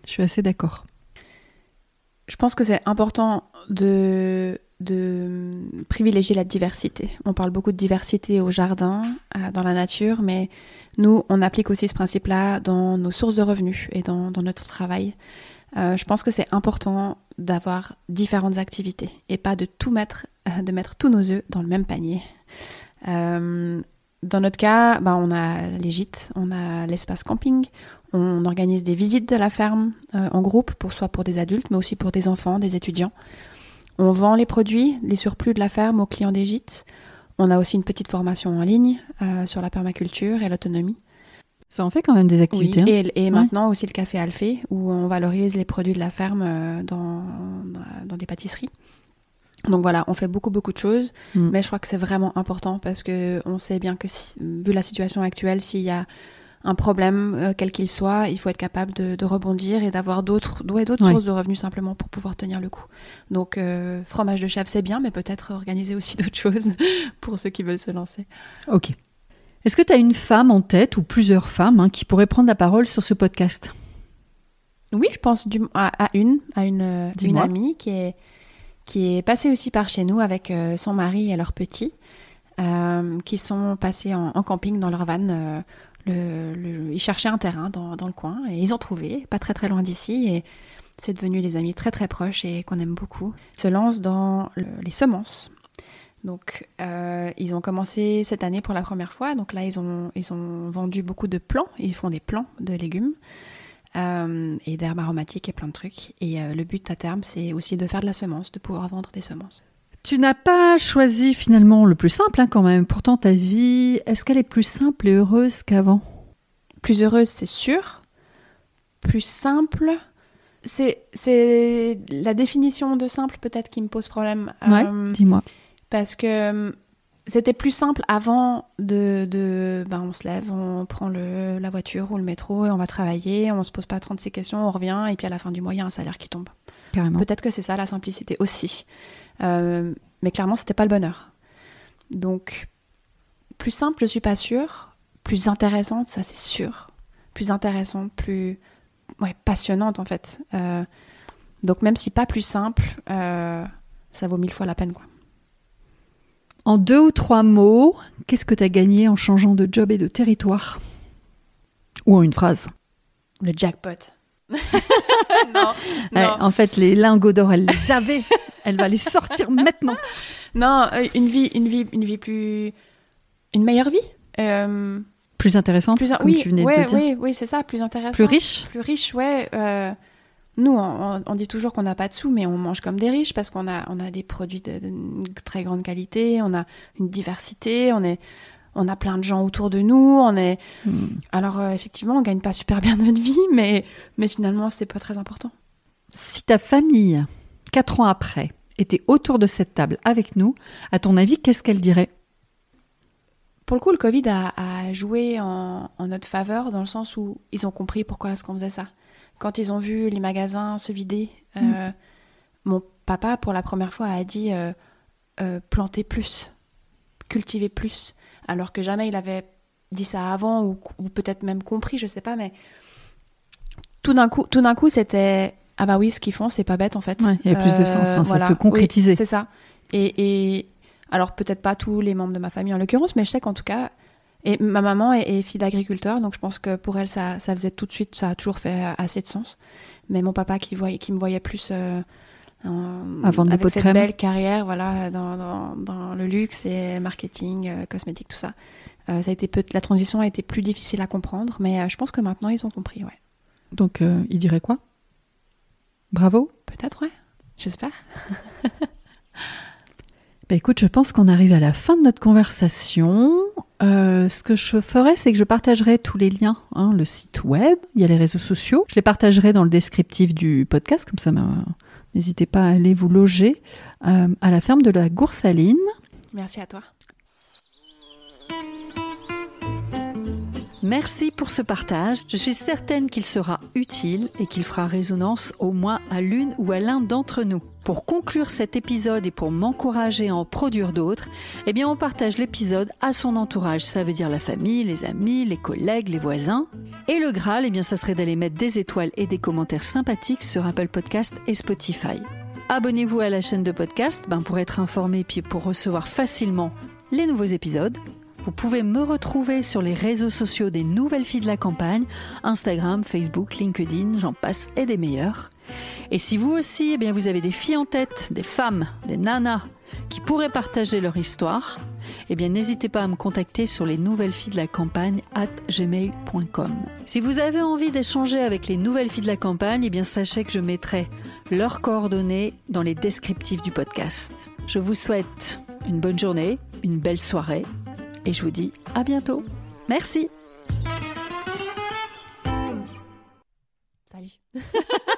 Je suis assez d'accord. Je pense que c'est important de de privilégier la diversité. On parle beaucoup de diversité au jardin, euh, dans la nature, mais nous, on applique aussi ce principe-là dans nos sources de revenus et dans, notre travail. Euh, je pense que c'est important d'avoir différentes activités et pas de tout mettre, euh, de mettre tous nos œufs dans le même panier. dans notre cas, bah, on a les gîtes, on a l'espace camping, on organise des visites de la ferme en groupe, pour, soit pour des adultes, mais aussi pour des enfants, des étudiants. On vend les produits, les surplus de la ferme aux clients des gîtes. On a aussi une petite formation en ligne euh, sur la permaculture et l'autonomie. Ça en fait quand même des activités. Oui, hein. et, maintenant aussi le café Alphée, où on valorise les produits de la ferme euh, dans, dans, des pâtisseries. Donc voilà, on fait beaucoup beaucoup de choses, mm. mais je crois que c'est vraiment important parce que on sait bien que vu la situation actuelle, s'il y a un problème, euh, quel qu'il soit, il faut être capable de, rebondir et d'avoir d'autres d'autres sources de revenus simplement pour pouvoir tenir le coup. Donc, euh, fromage de chèvre, c'est bien, mais peut-être organiser aussi d'autres choses pour ceux qui veulent se lancer. Ok. Est-ce que tu as une femme en tête ou plusieurs femmes hein, qui pourraient prendre la parole sur ce podcast? Oui, je pense du, à, une, à une, euh, une amie qui est, qui est passée aussi par chez nous avec son mari et leurs petits. qui sont passés en, camping dans leur van ils cherchaient un terrain dans, le coin et ils ont trouvé, pas très très loin d'ici. Et c'est devenu des amis très très proches et qu'on aime beaucoup. Ils se lancent dans les semences. Donc, euh, ils ont commencé cette année pour la première fois. Donc là, ils ont, ils ont vendu beaucoup de plants. Ils font des plants de légumes euh, et d'herbes aromatiques et plein de trucs. Et euh, le but à terme, c'est aussi de faire de la semence, de pouvoir vendre des semences. Tu n'as pas choisi finalement le plus simple hein, quand même. Pourtant, ta vie, est-ce qu'elle est plus simple et heureuse qu'avant? Plus heureuse, c'est sûr. Plus simple, c'est la définition de simple peut-être qui me pose problème. Ouais, euh, dis-moi. Parce que euh, c'était plus simple avant de, de ben on se lève, on prend le, la voiture ou le métro et on va travailler, on se pose pas 36 questions, on revient et puis à la fin du mois, il y a un salaire qui tombe. Peut-être que c'est ça la simplicité aussi. Euh, mais clairement, c'était pas le bonheur. Donc, plus simple, je suis pas sûre. Plus intéressante, ça c'est sûr. Plus intéressante, plus ouais, passionnante en fait. Euh, donc même si pas plus simple, euh, ça vaut mille fois la peine quoi. En deux ou trois mots, qu'est-ce que tu as gagné en changeant de job et de territoire? Ou en une phrase? Le jackpot. Non, en fait, les lingots d'or, elle les avait. elle va les sortir maintenant. Non, euh, une vie, une vie, une vie plus, une meilleure vie. Euh, plus intéressante, plus comme tu venais de dire. Oui, oui, c'est ça, plus intéressante. Plus riche. Plus riche, ouais. Euh, nous, on, dit toujours qu'on n'a pas de sous, mais on mange comme des riches parce qu'on a, on a des produits de, très grande qualité, on a une diversité, on est, on a plein de gens autour de nous, on est. Hmm. Alors effectivement, on gagne pas super bien notre vie, mais, mais finalement, c'est pas très important. Si ta famille quatre ans après, était autour de cette table avec nous, à ton avis, qu'est-ce qu'elle dirait? Pour le coup, le Covid a, joué en, notre faveur dans le sens où ils ont compris pourquoi est-ce qu'on faisait ça. Quand ils ont vu les magasins se vider, euh, mm. mon papa, pour la première fois, a dit euh, euh, planter plus, cultiver plus, alors que jamais il avait dit ça avant ou, peut-être même compris, je sais pas, mais tout d'un coup, tout d'un coup, c'était ah bah oui, ce qu'ils font, c'est pas bête en fait. il y a plus de sens, ça se concrétisait. c'est ça. Et, alors peut-être pas tous les membres de ma famille en l'occurrence, mais je sais qu'en tout cas, et ma maman est, fille d'agriculteur, donc je pense que pour elle ça, ça, faisait tout de suite, ça a toujours fait assez de sens. Mais mon papa qui, voyait, qui me voyait plus euh, Avant de avec cette crème. belle carrière, voilà, dans, dans, le luxe et marketing, euh, cosmétique, tout ça. Euh, ça a été la transition a été plus difficile à comprendre, mais je pense que maintenant ils ont compris, ouais. Donc il dirait quoi? Bravo? Peut-être, ouais. J'espère. bah écoute, je pense qu'on arrive à la fin de notre conversation. Euh, ce que je ferai, c'est que je partagerai tous les liens, hein, le site web, il y a les réseaux sociaux. Je les partagerai dans le descriptif du podcast, comme ça, n'hésitez pas à aller vous loger euh, à la ferme de la Goursaline. Merci à toi. Merci pour ce partage. Je suis certaine qu'il sera utile et qu'il fera résonance au moins à l'une ou à l'un d'entre nous. Pour conclure cet épisode et pour m'encourager à en produire d'autres, eh bien on partage l'épisode à son entourage. Ça veut dire la famille, les amis, les collègues, les voisins. Et le Graal, eh bien ça serait d'aller mettre des étoiles et des commentaires sympathiques sur Apple Podcast et Spotify. Abonnez-vous à la chaîne de podcast ben, pour être informé puis pour recevoir facilement les nouveaux épisodes. Vous pouvez me retrouver sur les réseaux sociaux des Nouvelles Filles de la Campagne, Instagram, Facebook, LinkedIn, j'en passe et des meilleurs. Et si vous aussi, eh bien, vous avez des filles en tête, des femmes, des nanas qui pourraient partager leur histoire, eh bien, n'hésitez pas à me contacter sur les nouvelles filles de la campagne at gmail.com. Si vous avez envie d'échanger avec les nouvelles filles de la campagne, eh bien, sachez que je mettrai leurs coordonnées dans les descriptifs du podcast. Je vous souhaite une bonne journée, une belle soirée et je vous dis à bientôt. Merci. Salut.